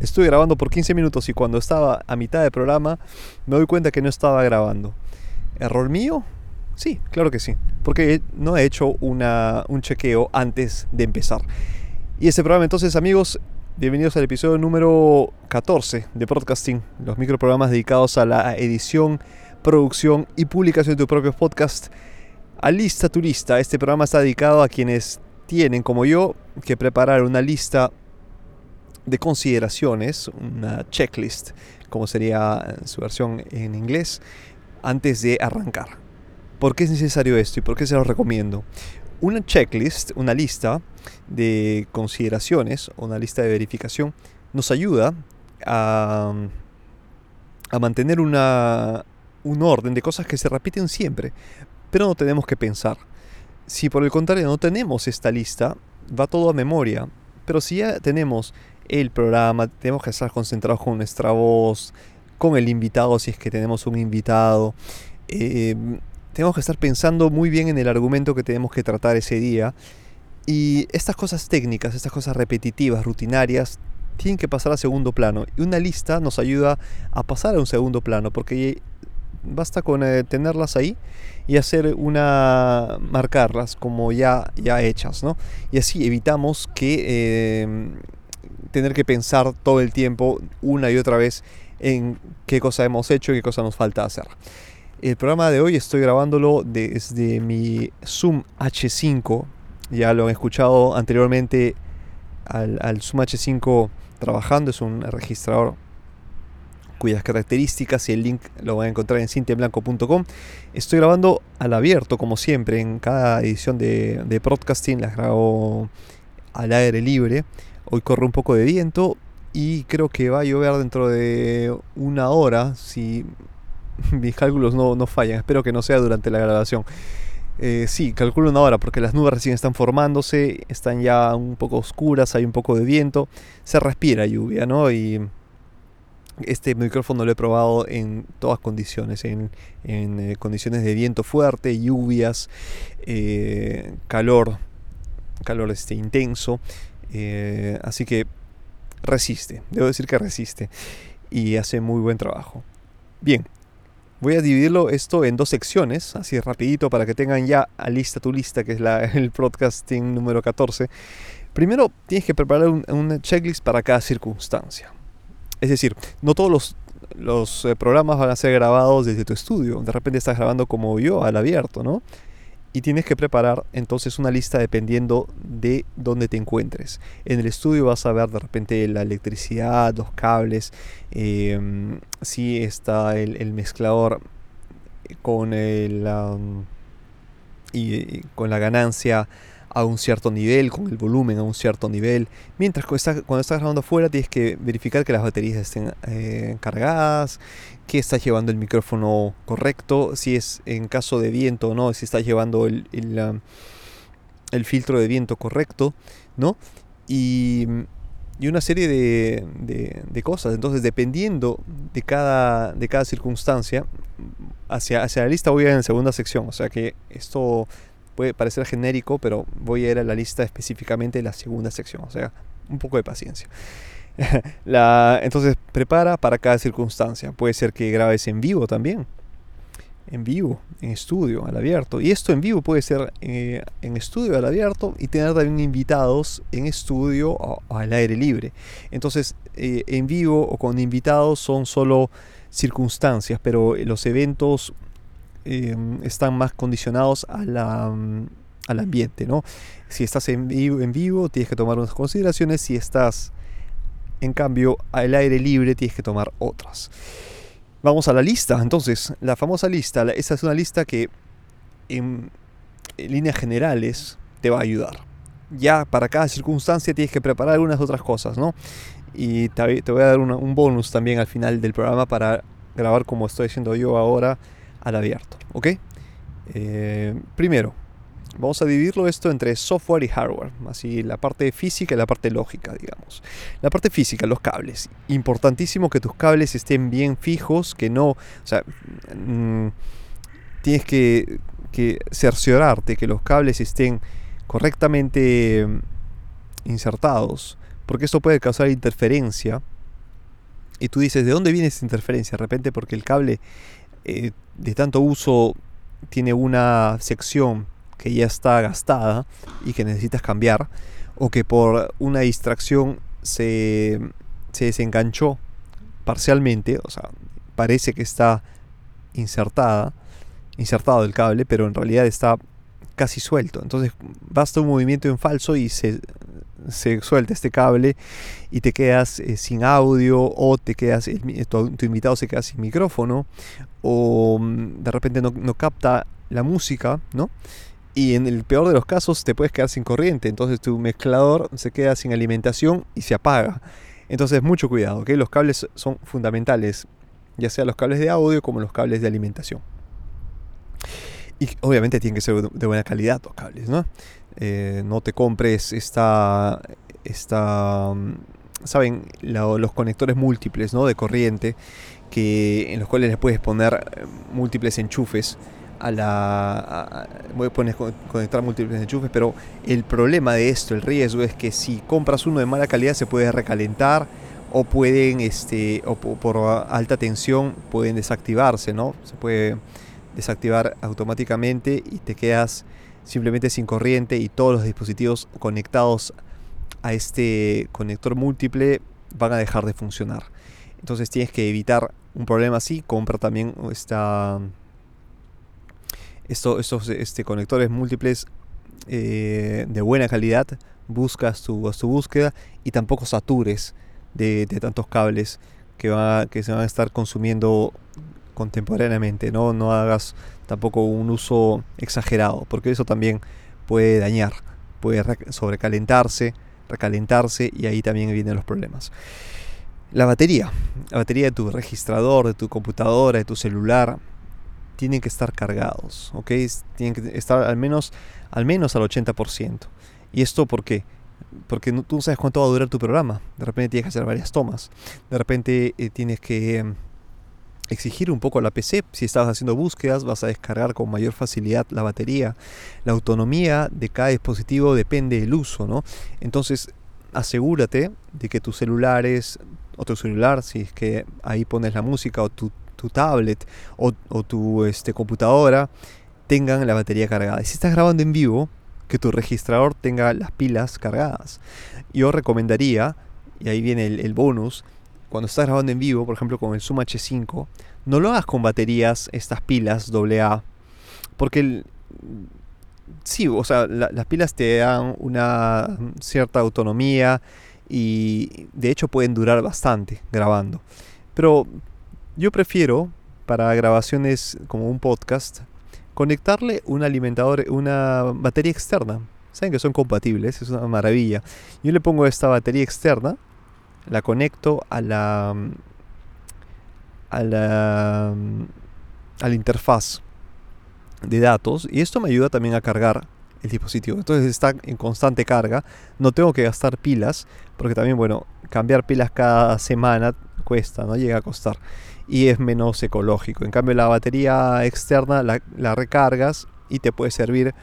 estuve grabando por 15 minutos y cuando estaba a mitad del programa me doy cuenta que no estaba grabando. ¿Error mío? Sí, claro que sí, porque no he hecho una, un chequeo antes de empezar. Y este programa entonces amigos, bienvenidos al episodio número 14 de Podcasting, los microprogramas dedicados a la edición, producción y publicación de tu propio podcast. Alista tu lista, este programa está dedicado a quienes tienen como yo que preparar una lista de consideraciones, una checklist, como sería su versión en inglés, antes de arrancar. ¿Por qué es necesario esto y por qué se lo recomiendo? Una checklist, una lista de consideraciones, una lista de verificación, nos ayuda a, mantener una, un orden de cosas que se repiten siempre, pero no tenemos que pensar. Si por el contrario no tenemos esta lista, va todo a memoria. Pero si ya tenemos el programa, tenemos que estar concentrados con nuestra voz, con el invitado si es que tenemos un invitado. Em, tenemos que estar pensando muy bien en el argumento que tenemos que tratar ese día. Y estas cosas técnicas, estas cosas repetitivas, rutinarias, tienen que pasar a segundo plano. Y una lista nos ayuda a pasar a un segundo plano, porque basta con eh, tenerlas ahí y hacer una marcarlas como ya ya hechas no y así evitamos que em, tener que pensar todo el tiempo una y otra vez en qué cosa hemos hecho y qué cosa nos falta hacer el programa de hoy estoy grabándolo desde mi Zoom H5 ya lo han escuchado anteriormente al, Zoom H5 trabajando es un registrador cuyas características y el link lo van a encontrar en cintiablanco.com. Estoy grabando al abierto, como siempre, en cada edición de, de podcasting las grabo al aire libre. Hoy corre un poco de viento y creo que va a llover dentro de una hora, si mis cálculos no, no fallan. Espero que no sea durante la grabación. Eh, sí, calculo una hora porque las nubes recién están formándose, están ya un poco oscuras, hay un poco de viento, se respira lluvia, ¿no? Y este micrófono lo he probado en todas condiciones, en, eh, condiciones de viento fuerte, lluvias, eh, calor, calor este, intenso. Eh, así que resiste, debo decir que resiste y hace muy buen trabajo. Bien, voy a dividirlo esto en dos secciones, así rapidito para que tengan ya a lista tu lista, que es la, el podcasting número 14. Primero tienes que preparar un, una checklist para cada circunstancia. Es decir, no todos los, eh, programas van a ser grabados desde tu estudio. De repente estás grabando como yo, al abierto, ¿no? Y tienes que preparar entonces una lista dependiendo de dónde te encuentres. En el estudio vas a ver de repente la electricidad, los cables, em, si está el, mezclador con el, y, con la ganancia a un cierto nivel, con el volumen a un cierto nivel. Mientras cuando estás, cuando estás grabando afuera tienes que verificar que las baterías estén eh, cargadas, que estás llevando el micrófono correcto, si es en caso de viento o no, si estás llevando el, el, filtro de viento correcto, ¿no? Y, y una serie de, de, cosas. Entonces, dependiendo de cada, de cada circunstancia, hacia, hacia la lista voy a ir en segunda sección. O sea que esto puede parecer genérico, pero voy a ir a la lista específicamente de la segunda sección, o sea, un poco de paciencia. entonces, prepara para cada circunstancia. Puede ser que grabes en vivo también. En vivo, en estudio, al abierto. Y esto en vivo puede ser eh, en estudio, al abierto, y tener también invitados en estudio o, al aire libre. Entonces, eh, en vivo o con invitados son solo circunstancias, pero los eventos Em, están más condicionados a la, mm, al ambiente, ¿no? Si estás en vivo, en vivo, tienes que tomar unas consideraciones, si estás, en cambio, al aire libre, tienes que tomar otras. Vamos a la lista, entonces, la famosa lista, esa es una lista que en, líneas generales te va a ayudar. Ya para cada circunstancia tienes que preparar algunas otras cosas, ¿no? Y te, voy a dar un bonus también al final del programa para grabar como estoy haciendo yo ahora al abierto. ¿Ok? Eh, primero, vamos a dividirlo esto entre software y hardware, así la parte física y la parte lógica, digamos. La parte física, los cables. Importantísimo que tus cables estén bien fijos, que no, o sea, mm, tienes que, que, cerciorarte que los cables estén correctamente mm, insertados, porque esto puede causar interferencia y tú dices, ¿de dónde viene esta interferencia? De repente porque el cable eh, de tanto uso tiene una sección que ya está gastada y que necesitas cambiar, o que por una distracción se, se desenganchó parcialmente, o sea, parece que está insertada, insertado el cable, pero en realidad está casi suelto. Entonces basta un movimiento en falso y se, se suelta este cable y te quedas eh, sin audio o te quedas, tu, invitado se queda sin micrófono o mm, de repente no, no, capta la música, ¿no? Y en el peor de los casos te puedes quedar sin corriente, entonces tu mezclador se queda sin alimentación y se apaga. Entonces mucho cuidado, que los cables son fundamentales, ya sea los cables de audio como los cables de alimentación. Y obviamente tienen que ser de buena calidad los cables, ¿no? Eh, no te compres esta, esta mm, saben, los conectores múltiples, ¿no? De corriente, que, en los cuales les puedes poner eh, múltiples enchufes a la poner conectar múltiples enchufes pero el problema de esto el riesgo es que si compras uno de mala calidad se puede recalentar o pueden este o por alta tensión pueden desactivarse no se puede desactivar automáticamente y te quedas simplemente sin corriente y todos los dispositivos conectados a este conector múltiple van a dejar de funcionar. Entonces tienes que evitar un problema así, compra también esta, estos este, conectores múltiples eh, de buena calidad, buscas tu, búsqueda y tampoco satures de, tantos cables que, va, que se van a estar consumiendo contemporáneamente, ¿no? No hagas tampoco un uso exagerado, porque eso también puede dañar, puede sobrecalentarse, recalentarse y ahí también vienen los problemas. La batería, la batería de tu registrador, de tu computadora, de tu celular, tienen que estar cargados, ¿ok? Tienen que estar al menos, al menos al 80%. ¿Y esto por qué? Porque tú no sabes cuánto va a durar tu programa. De repente tienes que hacer varias tomas. De repente eh, tienes que em, exigir un poco la PC. Si estás haciendo búsquedas, vas a descargar con mayor facilidad la batería. La autonomía de cada dispositivo depende del uso, ¿no? Entonces, asegúrate de que tus celulares, o tu celular, si es que ahí pones la música, o tu, tablet, o, tu este, computadora, tengan la batería cargada. Y si estás grabando en vivo, que tu registrador tenga las pilas cargadas. Yo recomendaría, y ahí viene el bonus, cuando estás grabando en vivo, por ejemplo con el Zoom H5, no lo hagas con baterías, estas pilas AA, porque sí, o sea, las pilas te dan una cierta autonomía y de hecho pueden durar bastante grabando. Pero yo prefiero para grabaciones como un podcast conectarle un alimentador, una batería externa. Saben que son compatibles, es una maravilla. Yo le pongo esta batería externa la conecto a la a la a la interfaz de datos y esto me ayuda también a cargar el dispositivo. Entonces está en constante carga, no tengo que gastar pilas, porque también, bueno, cambiar pilas cada semana cuesta, ¿no? Llega a costar y es menos ecológico. En cambio, la batería externa la, la recargas y te puede servir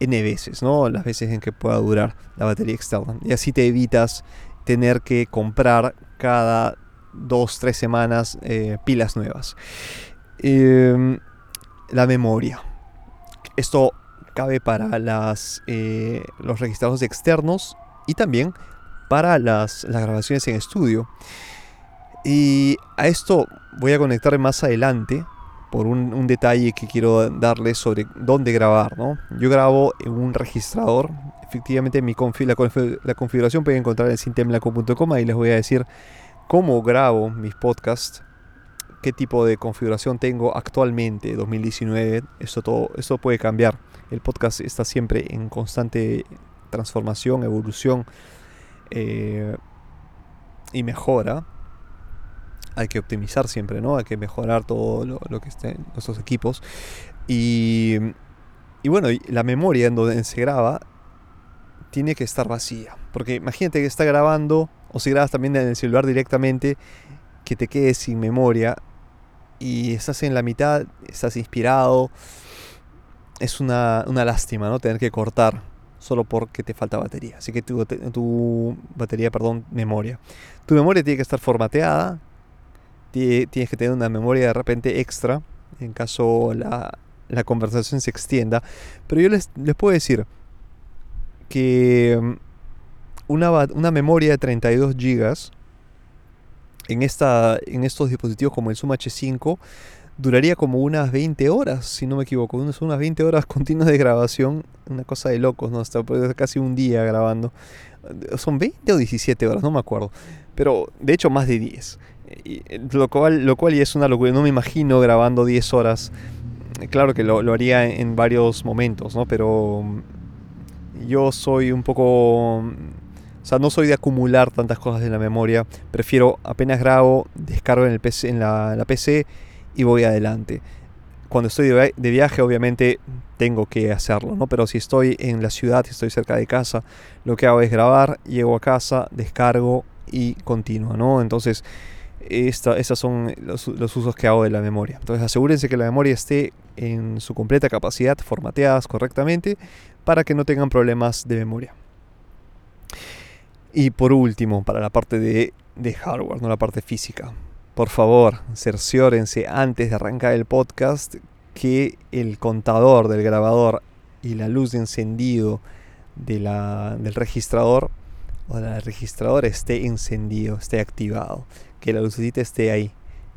N veces, ¿no? Las veces en que pueda durar la batería externa. Y así te evitas tener que comprar cada dos, tres semanas eh, pilas nuevas. Em, la memoria. Esto cabe para las, eh, los registradores externos y también para las, las, grabaciones en estudio. Y a esto voy a conectar más adelante por un, detalle que quiero darles sobre dónde grabar. ¿no? Yo grabo en un registrador. Efectivamente, mi la, configuración pueden encontrar en sintemlaco.com. y les voy a decir cómo grabo mis podcasts, qué tipo de configuración tengo actualmente, 2019. Esto, todo, esto puede cambiar. El podcast está siempre en constante transformación, evolución eh, y mejora hay que optimizar siempre, ¿no? Hay que mejorar todo lo, que esté en nuestros equipos. Y, y bueno, la memoria en donde se graba tiene que estar vacía. Porque imagínate que está grabando, o si grabas también en el celular directamente, que te quedes sin memoria y estás en la mitad, estás inspirado. Es una, una lástima, ¿no? Tener que cortar solo porque te falta batería. Así que tu, tu batería, perdón, memoria. Tu memoria tiene que estar formateada, tienes que tener una memoria de repente extra en caso la, la conversación se extienda. Pero yo les, les puedo decir que mm, una, una memoria de 32 GB en, esta, en estos dispositivos como el Zoom H5 duraría como unas 20 horas, si no me equivoco, unas, unas 20 horas continuas de grabación, una cosa de locos, ¿no? Hasta casi un día grabando. ¿Son 20 o 17 horas? No me acuerdo. Pero de hecho más de 10. Lo, cual, lo cual es una locura. No me imagino grabando 10 horas. Claro que lo, lo haría en varios momentos, ¿no? Pero yo soy un poco o sea, no soy de acumular tantas cosas en la memoria. Prefiero apenas grabo, descargo en, el PC, en la, PC y voy adelante. Cuando estoy de, viaje, obviamente tengo que hacerlo, ¿no? Pero si estoy en la ciudad, si estoy cerca de casa, lo que hago es grabar, llego a casa, descargo y continúo, ¿no? Entonces, esta, estos son los, usos que hago de la memoria. Entonces, asegúrense que la memoria esté en su completa capacidad, formateadas correctamente, para que no tengan problemas de memoria. Y por último, para la parte de, hardware, no la parte física. Por favor, cerciórense antes de arrancar el podcast que el contador del grabador y la luz de encendido del registrador o del registrador esté encendido, esté activado, que la lucecita esté ahí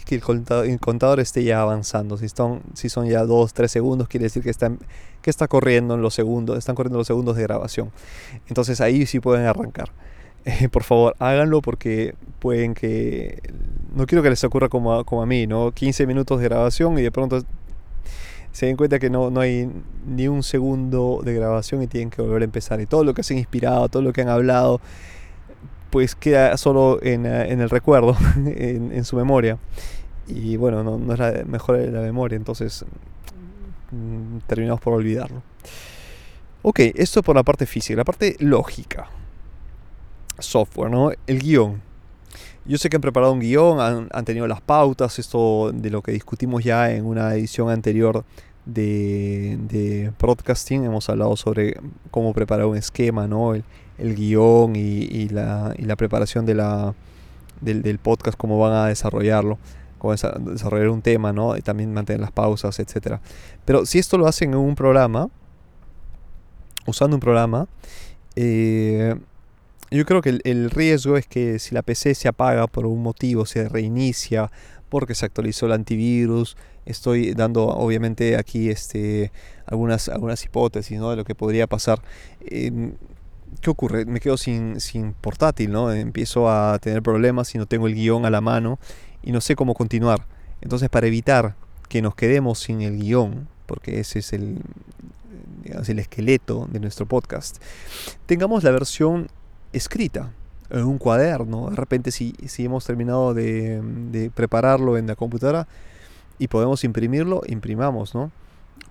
y que el contador, el contador esté ya avanzando. Si son, si son ya 2, 3 segundos, quiere decir que, están, que está corriendo en los segundos, están corriendo los segundos de grabación. Entonces ahí sí pueden arrancar. por favor, háganlo porque pueden que... No quiero que les ocurra como a, como a mí, ¿no? 15 minutos de grabación y de pronto se den cuenta que no, no hay ni un segundo de grabación y tienen que volver a empezar. Y todo lo que se han inspirado, todo lo que han hablado, pues queda solo en, eh, en el recuerdo, en, en, su memoria. Y bueno, no, es la mejor de la memoria, entonces mm, terminamos por olvidarlo. Ok, esto por la parte física, la parte lógica software, ¿no? El guion. Yo sé que han preparado un guion, han, tenido las pautas, esto de lo que discutimos ya en una edición anterior de, de broadcasting. Hemos hablado sobre cómo preparar un esquema, ¿no? El, guion y, la, preparación de la, del, podcast, cómo van a desarrollarlo, cómo desarrollar un tema, ¿no? Y también mantener las pausas, etc. Pero si esto lo hacen en un programa, usando un programa, eh, yo creo que el, riesgo es que si la PC se apaga por un motivo, se reinicia porque se actualizó el antivirus, estoy dando obviamente aquí este, algunas, algunas hipótesis ¿no? de lo que podría pasar. ¿Qué ocurre? Me quedo sin, sin portátil, ¿no? Empiezo a tener problemas y no tengo el guion a la mano y no sé cómo continuar. Entonces para evitar que nos quedemos sin el guion, porque ese es el, el esqueleto de nuestro podcast, tengamos la versión escrita en un cuaderno. De repente si, si hemos terminado de, prepararlo en la computadora y podemos imprimirlo, imprimamos, ¿no?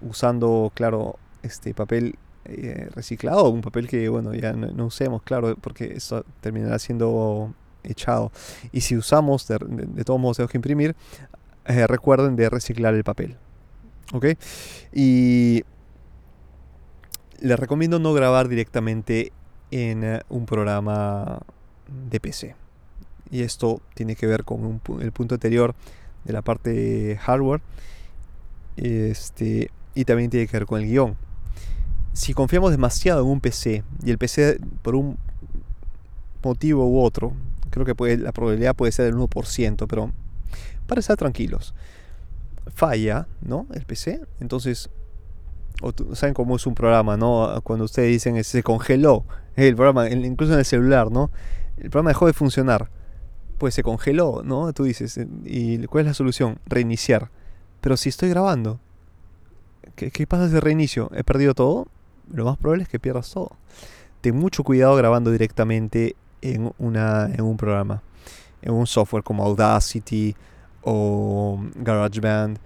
Usando, claro, este papel eh, reciclado, un papel que, bueno, ya no, usemos, claro, porque eso terminará siendo echado. Y si usamos, de, todos modos tenemos que imprimir, eh, recuerden de reciclar el papel. ¿Ok? Y les recomiendo no grabar directamente en eh, un programa de PC. Y esto tiene que ver con el punto anterior de la parte hardware. Este, y también tiene que ver con el guion. Si confiamos demasiado en un PC y el PC por un motivo u otro, creo que puede, la probabilidad puede ser del 1%, pero para estar tranquilos, falla, ¿no? El PC, entonces saben cómo es un programa, ¿no? Cuando ustedes dicen se congeló el programa, incluso en el celular, ¿no? El programa dejó de funcionar. Pues se congeló, ¿no? Tú dices, eh, ¿y cuál es la solución? Reiniciar. Pero si estoy grabando, ¿qué, pasa si reinicio? ¿He perdido todo? Lo más probable es que pierdas todo. Ten mucho cuidado grabando directamente en, una, en un programa, en un software como Audacity o GarageBand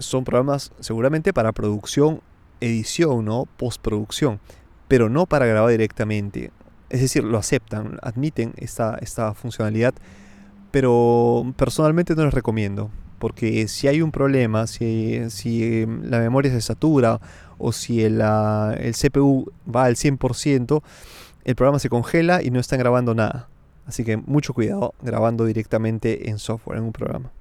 son programas seguramente para producción, edición, ¿no? Postproducción, pero no para grabar directamente. Es decir, lo aceptan, admiten esta, esta funcionalidad, pero personalmente no les recomiendo, porque si hay un problema, si, si la memoria se satura o si el, el CPU va al 100%, el programa se congela y no están grabando nada. Así que mucho cuidado grabando directamente en software, en un programa.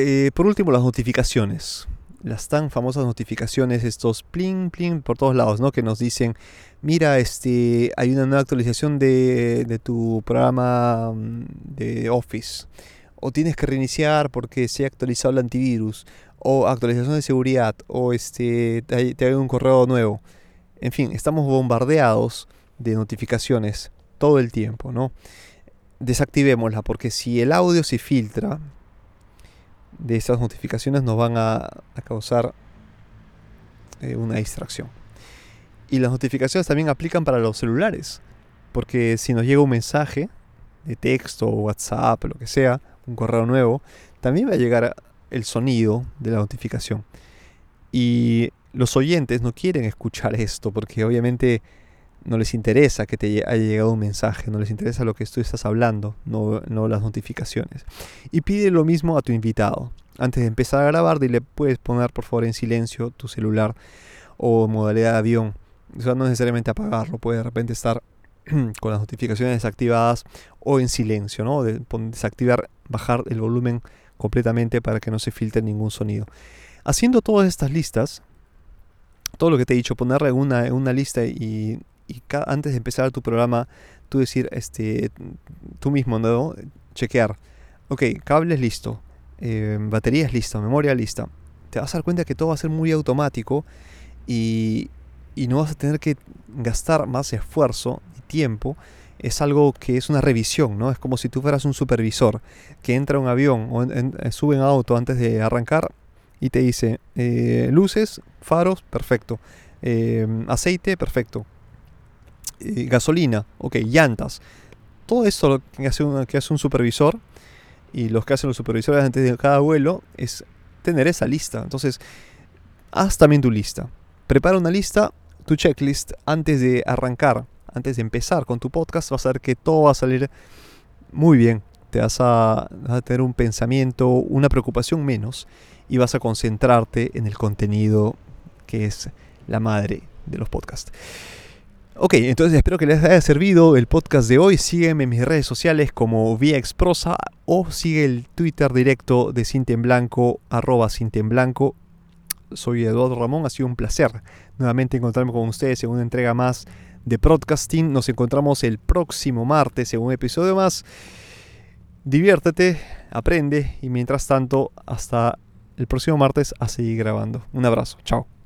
Eh, por último, las notificaciones. Las tan famosas notificaciones, estos pling, pling por todos lados, ¿no? Que nos dicen, mira, este, hay una nueva actualización de, tu programa mm, de Office. O tienes que reiniciar porque se ha actualizado el antivirus. O actualización de seguridad. O este, te, te hay un correo nuevo. En fin, estamos bombardeados de notificaciones todo el tiempo, ¿no? Desactivémosla porque si el audio se filtra de esas notificaciones nos van a, causar eh, una distracción. Y las notificaciones también aplican para los celulares, porque si nos llega un mensaje de texto, WhatsApp, lo que sea, un correo nuevo, también va a llegar el sonido de la notificación. Y los oyentes no quieren escuchar esto porque obviamente no les interesa que te haya llegado un mensaje, no les interesa lo que tú estás hablando, no, no las notificaciones. Y pide lo mismo a tu invitado. Antes de empezar a grabar, dile, puedes poner por favor en silencio tu celular o modalidad de avión. No necesariamente apagarlo, puede de repente estar con las notificaciones desactivadas o en silencio, ¿no? De, desactivar, bajar el volumen completamente para que no se filtre ningún sonido. Haciendo todas estas listas, todo lo que te he dicho, ponerle una, una lista y y antes de empezar tu programa, tú decir, este, tú mismo, ¿no? Chequear. Ok, cable es listo, eh, batería es lista, memoria lista. Te vas a dar cuenta que todo va a ser muy automático y, y no vas a tener que gastar más esfuerzo y tiempo. Es algo que es una revisión, ¿no? Es como si tú fueras un supervisor que entra a un avión o eh, sube en auto antes de arrancar y te dice eh, luces, faros, perfecto. aceite, perfecto gasolina, ok, llantas. Todo esto que hace, un, un supervisor y los que hacen los supervisores antes de cada vuelo es tener esa lista. Entonces, haz también tu lista. Prepara una lista, tu checklist, antes de arrancar, antes de empezar con tu podcast, vas a ver que todo va a salir muy bien. Te vas a, vas a tener un pensamiento, una preocupación menos y vas a concentrarte en el contenido que es la madre de los podcasts. Ok, entonces espero que les haya servido el podcast de hoy. Sígueme en mis redes sociales como VXProsa o sigue el Twitter directo de Cinta en Blanco, arroba. Soy Eduardo Ramón, ha sido un placer nuevamente encontrarme con ustedes en una entrega más de podcasting. Nos encontramos el próximo martes en un episodio más. Diviértete, aprende y mientras tanto, hasta el próximo martes a seguir grabando. Un abrazo, chao.